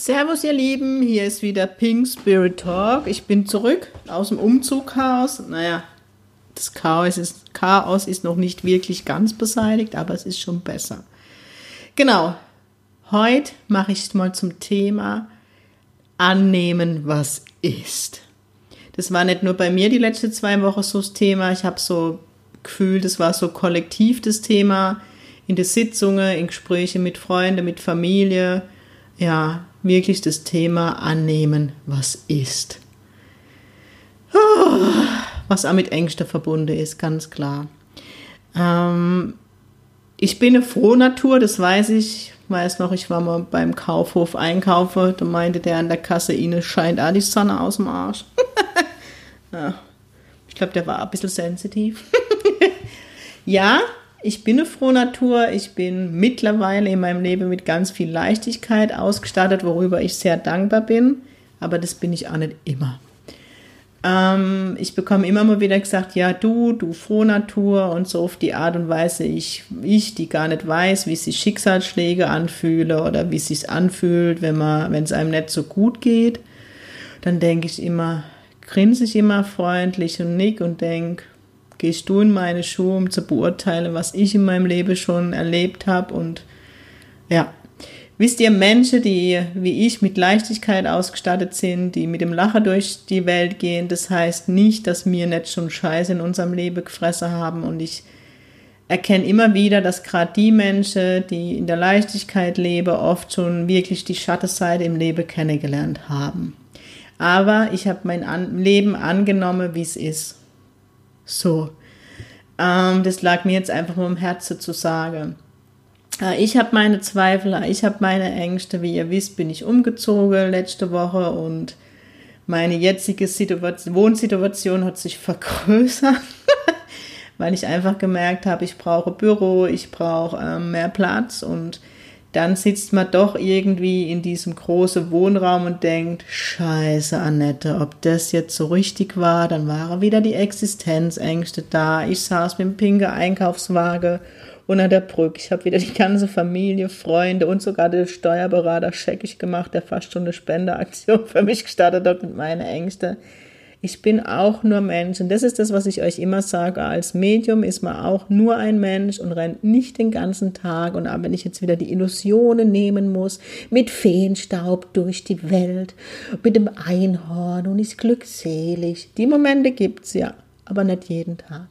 Servus ihr Lieben, hier ist wieder Pink Spirit Talk. Ich bin zurück aus dem Umzugchaos. Naja, das Chaos ist, Chaos ist noch nicht wirklich ganz beseitigt, aber es ist schon besser. Genau, heute mache ich mal zum Thema annehmen, was ist. Das war nicht nur bei mir die letzten zwei Wochen so das Thema. Ich habe so gefühlt, das war so kollektiv das Thema in den Sitzungen, in Gesprächen mit Freunden, mit Familie. Ja, wirklich das Thema annehmen, was ist. Was auch mit Ängsten verbunden ist, ganz klar. Ähm, ich bin eine Frohnatur, das weiß ich. Weiß noch, ich war mal beim Kaufhof einkaufen, da meinte der an der Kasse, Ihnen scheint auch die Sonne aus dem Arsch. ja, ich glaube, der war ein bisschen sensitiv. ja, ich bin eine Frohnatur. Ich bin mittlerweile in meinem Leben mit ganz viel Leichtigkeit ausgestattet, worüber ich sehr dankbar bin. Aber das bin ich auch nicht immer. Ähm, ich bekomme immer mal wieder gesagt, ja, du, du Frohnatur und so auf die Art und Weise, ich, ich, die gar nicht weiß, wie sich Schicksalsschläge anfühle oder wie es sich anfühlt, wenn man, wenn es einem nicht so gut geht. Dann denke ich immer, grinse ich immer freundlich und nick und denke, gehst du in meine Schuhe, um zu beurteilen, was ich in meinem Leben schon erlebt habe. Und ja, wisst ihr, Menschen, die wie ich mit Leichtigkeit ausgestattet sind, die mit dem Lachen durch die Welt gehen, das heißt nicht, dass wir nicht schon Scheiße in unserem Leben gefressen haben. Und ich erkenne immer wieder, dass gerade die Menschen, die in der Leichtigkeit leben, oft schon wirklich die Schattenseite im Leben kennengelernt haben. Aber ich habe mein Leben angenommen, wie es ist. So. Ähm, das lag mir jetzt einfach nur im Herzen zu sagen. Äh, ich habe meine Zweifel, ich habe meine Ängste. Wie ihr wisst, bin ich umgezogen letzte Woche und meine jetzige Situation, Wohnsituation hat sich vergrößert, weil ich einfach gemerkt habe, ich brauche Büro, ich brauche ähm, mehr Platz und dann sitzt man doch irgendwie in diesem großen Wohnraum und denkt, scheiße, Annette, ob das jetzt so richtig war, dann waren wieder die Existenzängste da. Ich saß mit dem pinken Einkaufswagen unter der Brücke. Ich habe wieder die ganze Familie, Freunde und sogar den Steuerberater scheckig gemacht, der fast schon eine Spendeaktion für mich gestartet hat mit meinen Ängsten. Ich bin auch nur Mensch. Und das ist das, was ich euch immer sage. Als Medium ist man auch nur ein Mensch und rennt nicht den ganzen Tag. Und wenn ich jetzt wieder die Illusionen nehmen muss, mit Feenstaub durch die Welt, mit dem Einhorn und ist glückselig. Die Momente gibt es ja, aber nicht jeden Tag.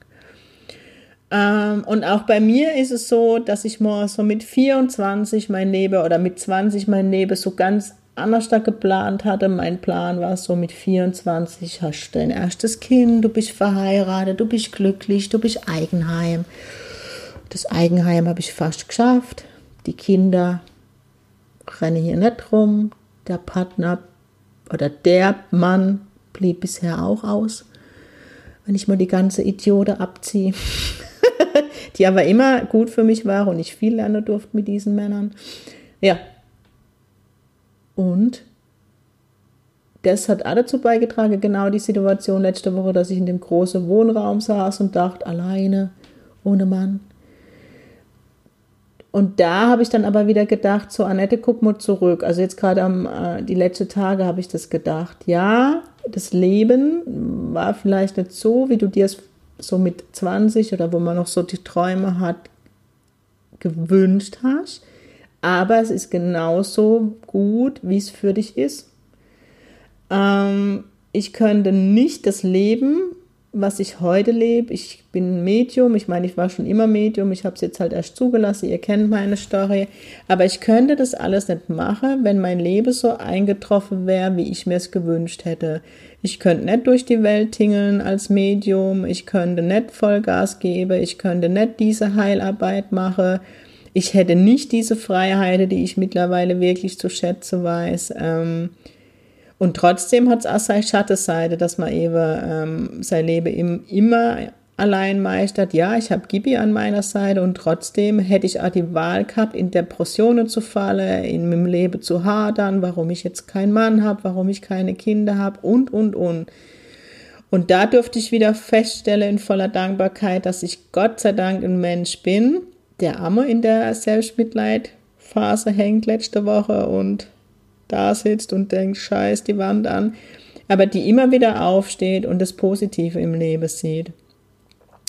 Ähm, und auch bei mir ist es so, dass ich mal so mit 24 mein Leben oder mit 20 mein Leben so ganz anders geplant hatte. Mein Plan war so mit 24 hast du dein erstes Kind, du bist verheiratet, du bist glücklich, du bist Eigenheim. Das Eigenheim habe ich fast geschafft. Die Kinder rennen hier nicht rum. Der Partner oder der Mann blieb bisher auch aus. Wenn ich mal die ganze Idiote abziehe. die aber immer gut für mich war und ich viel lernen durfte mit diesen Männern. Ja, und das hat auch dazu beigetragen, genau die Situation letzte Woche, dass ich in dem großen Wohnraum saß und dachte, alleine, ohne Mann. Und da habe ich dann aber wieder gedacht, so Annette, guck mal zurück. Also jetzt gerade am äh, die letzten Tage habe ich das gedacht. Ja, das Leben war vielleicht nicht so, wie du dir es so mit 20 oder wo man noch so die Träume hat, gewünscht hast aber es ist genauso gut, wie es für dich ist. Ähm, ich könnte nicht das Leben, was ich heute lebe. Ich bin Medium, ich meine, ich war schon immer Medium, ich habe es jetzt halt erst zugelassen, ihr kennt meine Story, aber ich könnte das alles nicht machen, wenn mein Leben so eingetroffen wäre, wie ich mir es gewünscht hätte. Ich könnte nicht durch die Welt tingeln als Medium, ich könnte nicht Vollgas geben, ich könnte nicht diese Heilarbeit machen ich hätte nicht diese Freiheit, die ich mittlerweile wirklich zu schätzen weiß. Ähm, Und trotzdem hat es auch seine Schattenseite, dass man eben ähm, sein Leben im, immer allein meistert. Ja, ich habe Gibi an meiner Seite und trotzdem hätte ich auch die Wahl gehabt, in Depressionen zu fallen, in meinem Leben zu hadern, warum ich jetzt keinen Mann habe, warum ich keine Kinder habe und, und, und. Und da durfte ich wieder feststellen in voller Dankbarkeit, dass ich Gott sei Dank ein Mensch bin, der Amme in der Selbstmitleidphase hängt letzte Woche und da sitzt und denkt, scheiß die Wand an, aber die immer wieder aufsteht und das Positive im Leben sieht.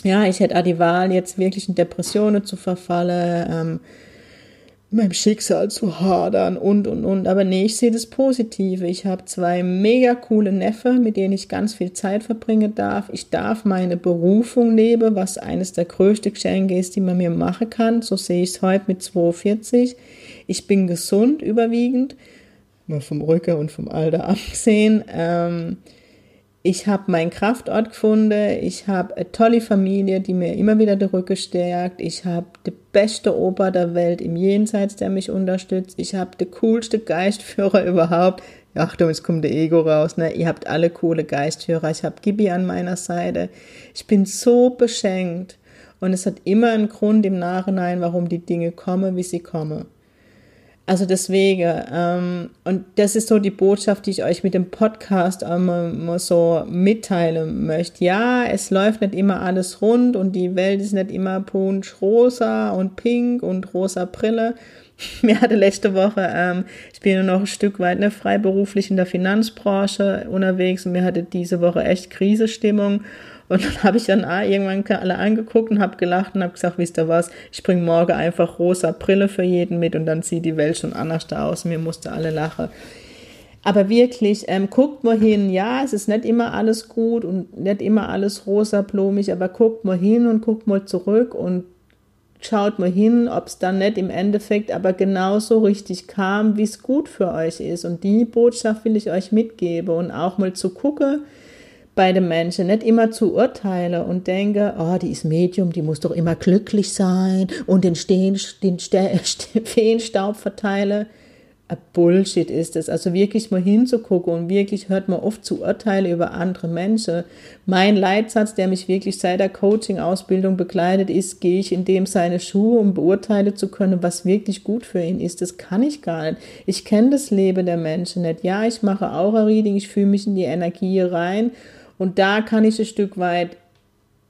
Ja, ich hätte auch die Wahl, jetzt wirklich in Depressionen zu verfallen, ähm, meinem Schicksal zu hadern und, und, und. Aber nee, ich sehe das Positive. Ich habe zwei mega coole Neffe, mit denen ich ganz viel Zeit verbringen darf. Ich darf meine Berufung leben, was eines der größten Geschenke ist, die man mir machen kann. So sehe ich es heute mit 42. Ich bin gesund überwiegend, mal vom Rücken und vom Alter abgesehen. Ähm, ich habe meinen Kraftort gefunden, ich habe eine tolle Familie, die mir immer wieder den Rücken stärkt, ich habe die beste Opa der Welt im Jenseits, der mich unterstützt, ich habe den coolste Geistführer überhaupt. Achtung, jetzt kommt der Ego raus, ne? Ihr habt alle coole Geistführer, ich habe Gibi an meiner Seite. Ich bin so beschenkt und es hat immer einen Grund im Nachhinein, warum die Dinge kommen, wie sie kommen. Also deswegen, ähm, und das ist so die Botschaft, die ich euch mit dem Podcast immer so mitteilen möchte. Ja, es läuft nicht immer alles rund und die Welt ist nicht immer punsch rosa und pink und rosa Brille. Mir hatte letzte Woche, ähm, ich bin ja noch ein Stück weit ne, freiberuflich in der Finanzbranche unterwegs und mir hatte diese Woche echt Krisestimmung und dann habe ich dann irgendwann alle angeguckt und habe gelacht und habe gesagt, wisst ihr was, ich bringe morgen einfach rosa Brille für jeden mit und dann sieht die Welt schon anders da aus. Mir musste alle lachen. Aber wirklich, ähm, guckt mal hin, ja, es ist nicht immer alles gut und nicht immer alles rosa blumig, aber guckt mal hin und guckt mal zurück und schaut mal hin, ob es dann nicht im Endeffekt aber genauso richtig kam, wie es gut für euch ist. Und die Botschaft will ich euch mitgeben und auch mal zu gucken, bei den Menschen, nicht immer zu urteilen und denke, oh, die ist Medium, die muss doch immer glücklich sein und den, Stehen, den Feenstaub verteilen. Bullshit ist es. Also wirklich mal hinzugucken und wirklich hört man oft zu Urteile über andere Menschen. Mein Leitsatz, der mich wirklich seit der Coaching-Ausbildung begleitet, ist, gehe ich in dem seine Schuhe, um beurteilen zu können, was wirklich gut für ihn ist. Das kann ich gar nicht. Ich kenne das Leben der Menschen nicht. Ja, ich mache Aura-Reading, ich fühle mich in die Energie rein und da kann ich ein Stück weit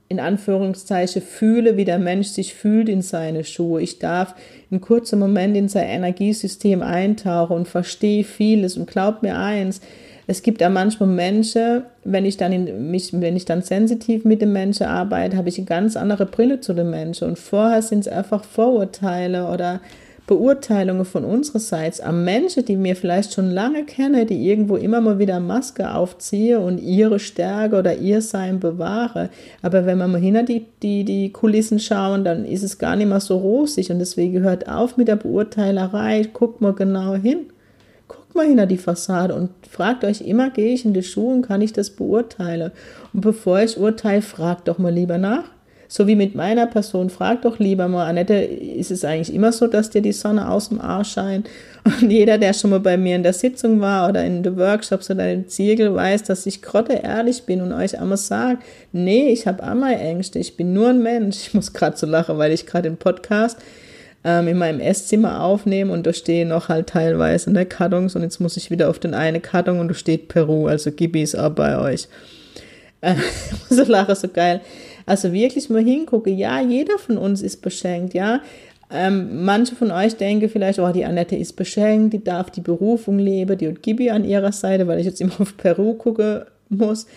in Anführungszeichen fühle, wie der Mensch sich fühlt in seine Schuhe. Ich darf in kurzen Moment in sein Energiesystem eintauchen und verstehe vieles und glaub mir eins, es gibt ja manchmal Menschen, wenn ich dann in mich, wenn ich dann sensitiv mit dem Menschen arbeite, habe ich eine ganz andere Brille zu dem Menschen. Und vorher sind es einfach Vorurteile oder Beurteilungen von unsererseits am Menschen, die mir vielleicht schon lange kenne, die irgendwo immer mal wieder Maske aufziehe und ihre Stärke oder ihr Sein bewahre. Aber wenn wir mal hinter die, die, die Kulissen schauen, dann ist es gar nicht mehr so rosig und deswegen hört auf mit der Beurteilerei, guckt mal genau hin. Guckt mal hinter die Fassade und fragt euch immer, gehe ich in die Schuhe und kann ich das beurteilen? Und bevor ich urteile, fragt doch mal lieber nach so wie mit meiner Person, frag doch lieber mal, Annette, ist es eigentlich immer so, dass dir die Sonne aus dem Arsch scheint? Und jeder, der schon mal bei mir in der Sitzung war oder in den Workshops oder im Ziegel, weiß, dass ich grotte ehrlich bin und euch einmal sage, nee, ich habe einmal Ängste, ich bin nur ein Mensch. Ich muss gerade so lachen, weil ich gerade den Podcast ähm, in meinem Esszimmer aufnehme und da stehen noch halt teilweise ne, Kartons und jetzt muss ich wieder auf den einen Karton und da steht Peru, also Gibi ist auch bei euch. Äh, so lache, so geil. Also wirklich mal hingucke, ja, jeder von uns ist beschenkt, ja. Ähm, manche von euch denken vielleicht, oh, die Annette ist beschenkt, die darf die Berufung leben, die hat Gibi an ihrer Seite, weil ich jetzt immer auf Peru gucken muss.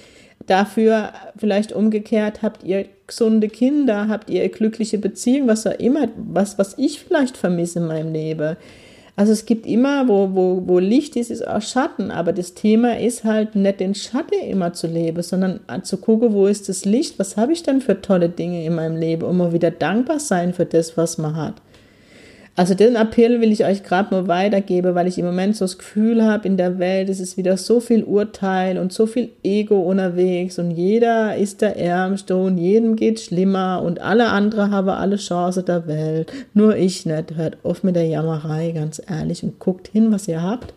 Dafür vielleicht umgekehrt habt ihr gesunde Kinder, habt ihr glückliche Beziehungen, was auch immer, was, was ich vielleicht vermisse in meinem Leben. Also es gibt immer, wo, wo, wo Licht ist, ist auch Schatten. Aber das Thema ist halt nicht den Schatten immer zu leben, sondern zu gucken, wo ist das Licht, was habe ich denn für tolle Dinge in meinem Leben und mal wieder dankbar sein für das, was man hat. Also den Appell will ich euch gerade nur weitergeben, weil ich im Moment so das Gefühl habe, in der Welt ist es wieder so viel Urteil und so viel Ego unterwegs und jeder ist der Ärmste und jedem geht schlimmer und alle anderen haben alle Chance der Welt. Nur ich nicht. Hört auf mit der Jammerei, ganz ehrlich, und guckt hin, was ihr habt.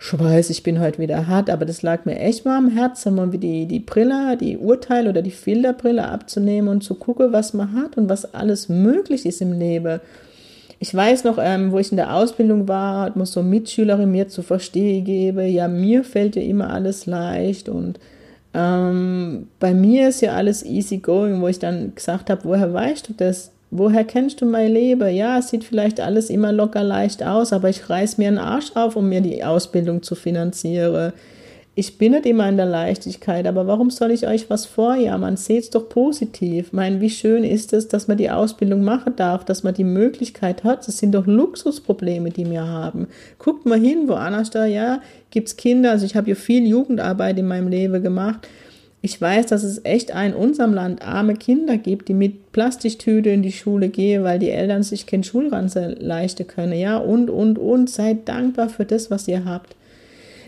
ich weiß, ich bin heute wieder hart, aber das lag mir echt mal am Herzen, mal wie die, die Brille, die Urteile oder die Filterbrille abzunehmen und zu gucken, was man hat und was alles möglich ist im Leben. Ich weiß noch, ähm, wo ich in der Ausbildung war, hat mir so Mitschülerin mir zu verstehen geben, ja, mir fällt ja immer alles leicht und ähm, bei mir ist ja alles easy going, wo ich dann gesagt habe, woher weißt du das? Woher kennst du mein Leben? Ja, es sieht vielleicht alles immer locker leicht aus, aber ich reiß mir einen Arsch auf, um mir die Ausbildung zu finanzieren. Ich bin nicht immer in der Leichtigkeit, aber warum soll ich euch was vorjammern? Seht's doch positiv. Ich meine, wie schön ist es, dass man die Ausbildung machen darf, dass man die Möglichkeit hat. Das sind doch Luxusprobleme, die wir haben. Guckt mal hin, woanders da, ja, gibt's Kinder. Also ich habe ja viel Jugendarbeit in meinem Leben gemacht ich weiß, dass es echt in unserem Land arme Kinder gibt, die mit Plastiktüte in die Schule gehen, weil die Eltern sich kein Schulranze leisten können. Ja, und, und, und. Seid dankbar für das, was ihr habt.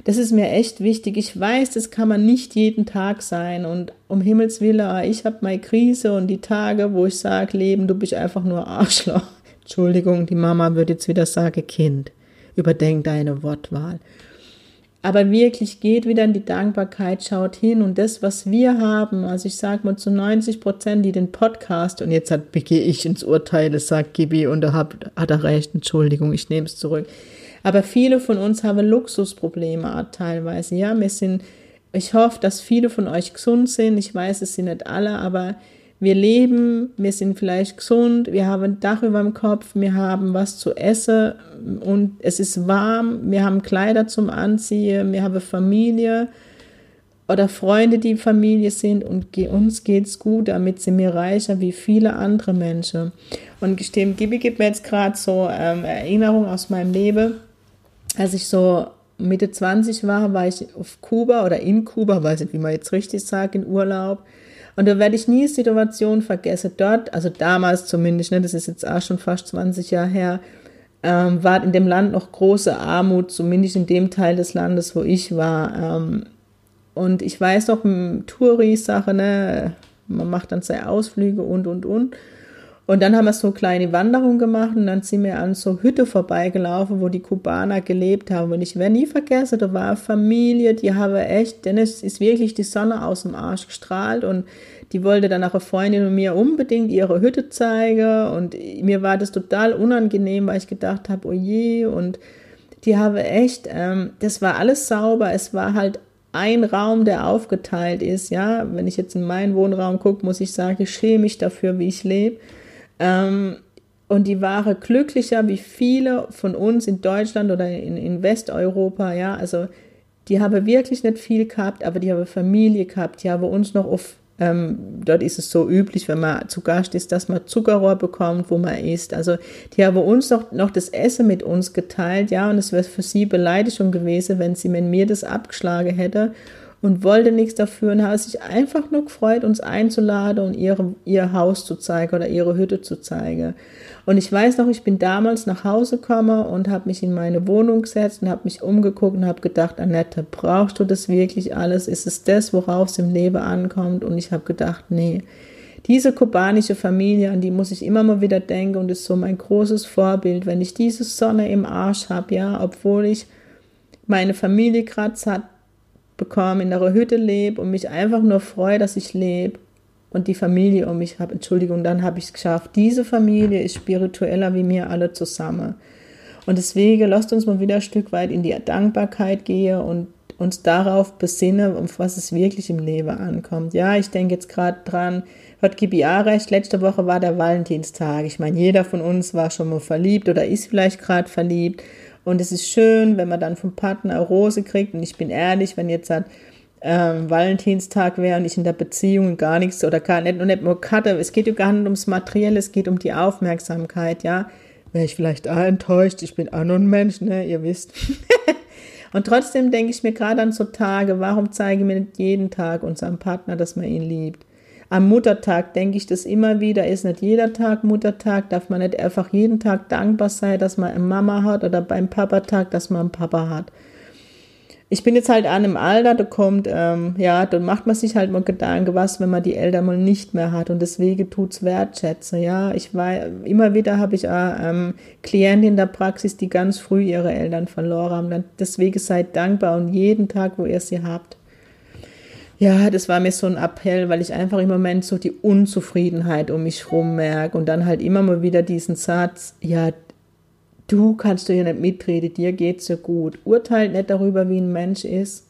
Das ist mir echt wichtig. Ich weiß, das kann man nicht jeden Tag sein. Und um Himmels Willen, ah, ich habe meine Krise und die Tage, wo ich sage, Leben, du bist einfach nur Arschloch. Entschuldigung, die Mama würde jetzt wieder sagen, Kind, überdenk deine Wortwahl aber wirklich geht wieder in die Dankbarkeit, schaut hin und das, was wir haben, also ich sage mal zu 90 Prozent, die den Podcast, und jetzt gehe ich ins Urteil, das sagt Gibi und da hat, hat er recht, Entschuldigung, ich nehme es zurück. Aber viele von uns haben Luxusprobleme teilweise, ja, wir sind, ich hoffe, dass viele von euch gesund sind, ich weiß, es sind nicht alle, aber wir leben, wir sind vielleicht gesund, wir haben ein Dach über dem Kopf, wir haben was zu essen und es ist warm, wir haben Kleider zum Anziehen, wir haben Familie oder Freunde, die Familie sind und uns geht's gut, damit sind wir reicher wie viele andere Menschen. Und dem Gibi gibt mir jetzt gerade so ähm, Erinnerung aus meinem Leben, als ich so Mitte 20 war, war ich auf Kuba oder in Kuba, weiß nicht, wie man jetzt richtig sagt, in Urlaub. Und da werde ich nie Situation vergessen. Dort, also damals zumindest, ne, das ist jetzt auch schon fast 20 Jahre her, ähm, war in dem Land noch große Armut, zumindest in dem Teil des Landes, wo ich war. Ähm, und ich weiß noch, Touri-Sache, ne, man macht dann seine Ausflüge und, und, und. Und dann haben wir so kleine Wanderungen gemacht und dann sind wir an so Hütte vorbeigelaufen, wo die Kubaner gelebt haben. Und ich werde nie vergessen, da war eine Familie, die haben echt, denn es ist wirklich die Sonne aus dem Arsch gestrahlt. Und die wollte dann auch eine Freundin und mir unbedingt ihre Hütte zeigen. Und mir war das total unangenehm, weil ich gedacht habe, oh je, und die haben echt, ähm, das war alles sauber, es war halt ein Raum, der aufgeteilt ist, ja, wenn ich jetzt in meinen Wohnraum gucke, muss ich sagen, ich schäme mich dafür, wie ich lebe ähm, und die waren glücklicher wie viele von uns in Deutschland oder in, in Westeuropa, ja, also die haben wirklich nicht viel gehabt, aber die haben Familie gehabt, die haben uns noch auf, ähm, dort ist es so üblich, wenn man zu Gast ist, dass man Zuckerrohr bekommt, wo man isst. Also die haben uns noch, noch das Essen mit uns geteilt, ja, und es wäre für sie Beleidigung gewesen, wenn sie mit mir das abgeschlagen hätte und wollte nichts dafür und hat sich einfach nur gefreut, uns einzuladen und ihre, ihr Haus zu zeigen oder ihre Hütte zu zeigen. Und ich weiß noch, ich bin damals nach Hause gekommen und habe mich in meine Wohnung gesetzt und habe mich umgeguckt und habe gedacht, Annette, brauchst du das wirklich alles? Ist es das, worauf es im Leben ankommt? Und ich habe gedacht, nee. Diese kubanische Familie, an die muss ich immer mal wieder denken und ist so mein großes Vorbild. Wenn ich diese Sonne im Arsch habe, ja, obwohl ich meine Familie gerade satt bekomme, in einer Hütte lebe und mich einfach nur freue, dass ich lebe und die Familie um mich habe. Entschuldigung, dann habe ich es geschafft. Diese Familie ist spiritueller wie mir alle zusammen. Und deswegen lasst uns mal wieder ein Stück weit in die Dankbarkeit gehen und uns darauf besinnen, um was es wirklich im Leben ankommt. Ja, ich denke jetzt gerade dran, hat GBA recht, letzte Woche war der Valentinstag. Ich meine, jeder von uns war schon mal verliebt oder ist vielleicht gerade verliebt. Und es ist schön, wenn man dann vom Partner eine Rose kriegt. Und ich bin ehrlich, wenn jetzt halt, ähm, Valentinstag wäre und ich in der Beziehung gar nichts oder gar nicht, und nicht nur hatte, es geht ja gar nicht ums Materielle, es geht um die Aufmerksamkeit, ja. Wäre ich vielleicht auch enttäuscht, ich bin auch nur ein Mensch, ne, ihr wisst. und trotzdem denke ich mir gerade an so Tage, warum zeige ich mir nicht jeden Tag unserem Partner, dass man ihn liebt? Am Muttertag denke ich das immer wieder, ist nicht jeder Tag Muttertag, darf man nicht einfach jeden Tag dankbar sein, dass man eine Mama hat oder beim Papatag, dass man einen Papa hat. ich bin jetzt halt an einem Alter, da kommt, ähm, ja, dann macht man sich halt mal Gedanken, was, wenn man die Eltern mal nicht mehr hat und deswegen tut's wertschätzen, ja. Ich war, immer wieder habe ich auch, ähm, Klienten in der Praxis, die ganz früh ihre Eltern verloren haben. Deswegen seid dankbar und jeden Tag, wo ihr sie habt. Ja, das war mir so ein Appell, weil ich einfach im Moment so die Unzufriedenheit um mich rum merke und dann halt immer mal wieder diesen Satz, ja, du kannst du ja nicht mitreden, dir geht's ja gut. Urteilt nicht darüber, wie ein Mensch ist.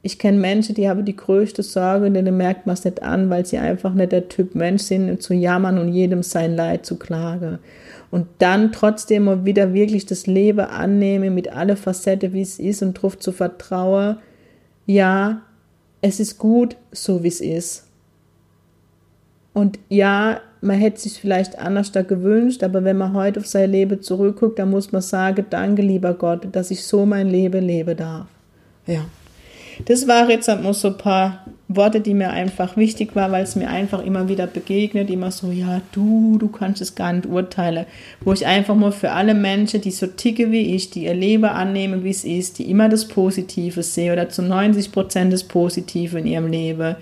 Ich kenne Menschen, die haben die größte Sorge, und denen merkt man es nicht an, weil sie einfach nicht der Typ Mensch sind, zu jammern und jedem sein Leid zu klagen. Und dann trotzdem mal wieder wirklich das Leben annehmen mit alle Facetten, wie es ist und darauf zu vertrauen, ja, es ist gut, so wie es ist. Und ja, man hätte sich vielleicht anders da gewünscht, aber wenn man heute auf sein Leben zurückguckt, dann muss man sagen, danke lieber Gott, dass ich so mein Leben leben darf. Ja. Das waren jetzt mal so ein paar Worte, die mir einfach wichtig waren, weil es mir einfach immer wieder begegnet, immer so, ja, du, du kannst es gar nicht urteilen. Wo ich einfach mal für alle Menschen, die so ticke wie ich, die ihr Leben annehmen, wie es ist, die immer das Positive sehen oder zu 90 Prozent das Positive in ihrem Leben,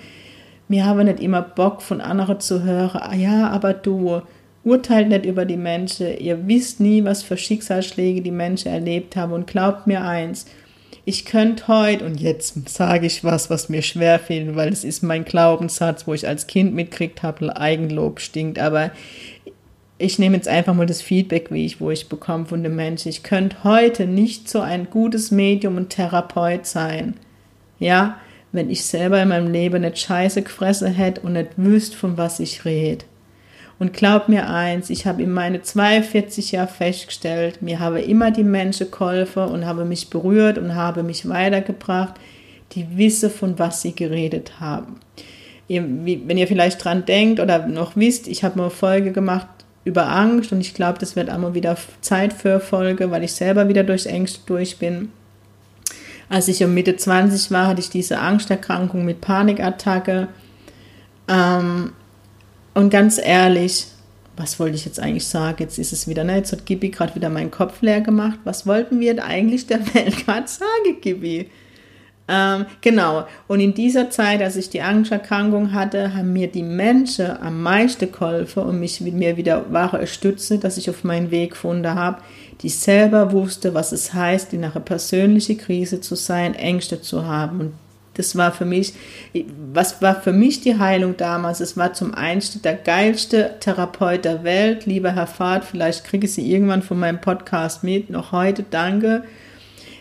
wir haben nicht immer Bock von anderen zu hören, ah ja, aber du urteilt nicht über die Menschen, ihr wisst nie, was für Schicksalsschläge die Menschen erlebt haben. Und glaubt mir eins, ich könnte heute, und jetzt sage ich was, was mir schwer fehlt, weil es ist mein Glaubenssatz, wo ich als Kind mitkriegt habe, Eigenlob stinkt, aber ich nehme jetzt einfach mal das Feedback, wie ich, wo ich bekomme von den Menschen. Ich könnte heute nicht so ein gutes Medium und Therapeut sein. Ja, wenn ich selber in meinem Leben nicht Scheiße gefressen hätte und nicht wüsste, von was ich rede. Und glaub mir eins, ich habe in meine 42 Jahre festgestellt, mir habe immer die Menschen geholfen und habe mich berührt und habe mich weitergebracht, die wissen, von was sie geredet haben. Ihr, wie, wenn ihr vielleicht dran denkt oder noch wisst, ich habe mal eine Folge gemacht über Angst und ich glaube, das wird einmal wieder Zeit für Folge, weil ich selber wieder durch Ängste durch bin. Als ich um Mitte 20 war, hatte ich diese Angsterkrankung mit Panikattacke. Ähm, und ganz ehrlich, was wollte ich jetzt eigentlich sagen? Jetzt ist es wieder, ne? Jetzt hat Gibi gerade wieder meinen Kopf leer gemacht. Was wollten wir eigentlich der Welt gerade sagen, Gibi? Ähm, genau. Und in dieser Zeit, als ich die Angsterkrankung hatte, haben mir die Menschen am meisten geholfen und mich mit mir wieder wahre Stütze, dass ich auf meinen Weg gefunden habe, die selber wusste, was es heißt, in einer persönlichen Krise zu sein, Ängste zu haben. Und das war für mich, was war für mich die Heilung damals? Es war zum einen der geilste Therapeut der Welt, lieber Herr Fahrt, vielleicht kriege ich Sie irgendwann von meinem Podcast mit, noch heute, danke.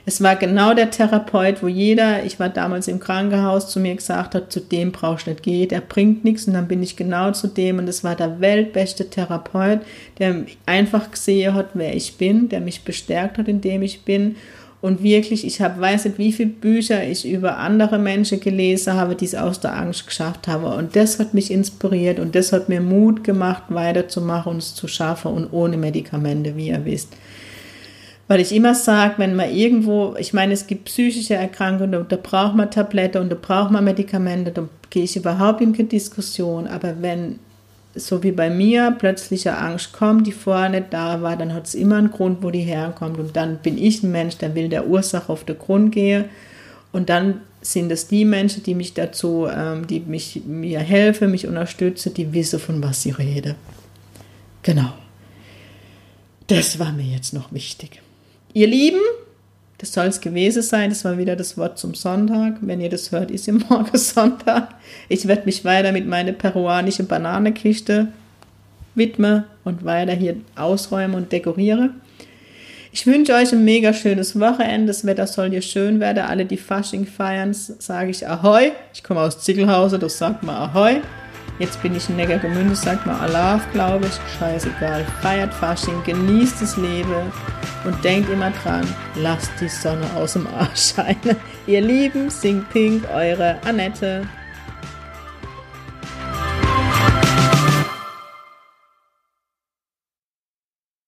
Es war genau der Therapeut, wo jeder, ich war damals im Krankenhaus, zu mir gesagt hat, zu dem brauchst du nicht gehen, der bringt nichts und dann bin ich genau zu dem. Und es war der weltbeste Therapeut, der einfach gesehen hat, wer ich bin, der mich bestärkt hat, in dem ich bin und wirklich, ich habe, weiß nicht, wie viele Bücher ich über andere Menschen gelesen habe, die es aus der Angst geschafft haben. Und das hat mich inspiriert und das hat mir Mut gemacht, weiterzumachen und es zu schaffen und ohne Medikamente, wie ihr wisst. Weil ich immer sage, wenn man irgendwo, ich meine, es gibt psychische Erkrankungen, da braucht man Tablette und da braucht man Medikamente, da gehe ich überhaupt in keine Diskussion. Aber wenn, so wie bei mir, plötzliche Angst kommt, die vorher nicht da war, dann hat es immer einen Grund, wo die herkommt. Und dann bin ich ein Mensch, der will der Ursache auf den Grund gehen. Und dann sind es die Menschen, die mich dazu, ähm, die mich, mir helfen, mich unterstützen, die wissen, von was sie reden. Genau. Das war mir jetzt noch wichtig. Ihr Lieben, das soll es gewesen sein. Das war wieder das Wort zum Sonntag. Wenn ihr das hört, ist ja morgen Sonntag. Ich werde mich weiter mit meiner peruanischen Bananenkiste widmen und weiter hier ausräumen und dekoriere. Ich wünsche euch ein mega schönes Wochenende. Das Wetter soll hier schön werden. Alle, die Fasching feiern, sage ich Ahoi. Ich komme aus Ziegelhausen, das sagt man Ahoi. Jetzt bin ich in Neckargemünde, sagt man Allah, glaube ich. Scheißegal. Feiert Fasching, genießt das Leben und denkt immer dran, lasst die Sonne aus dem Arsch scheinen. Ihr Lieben, Sing Pink, eure Annette.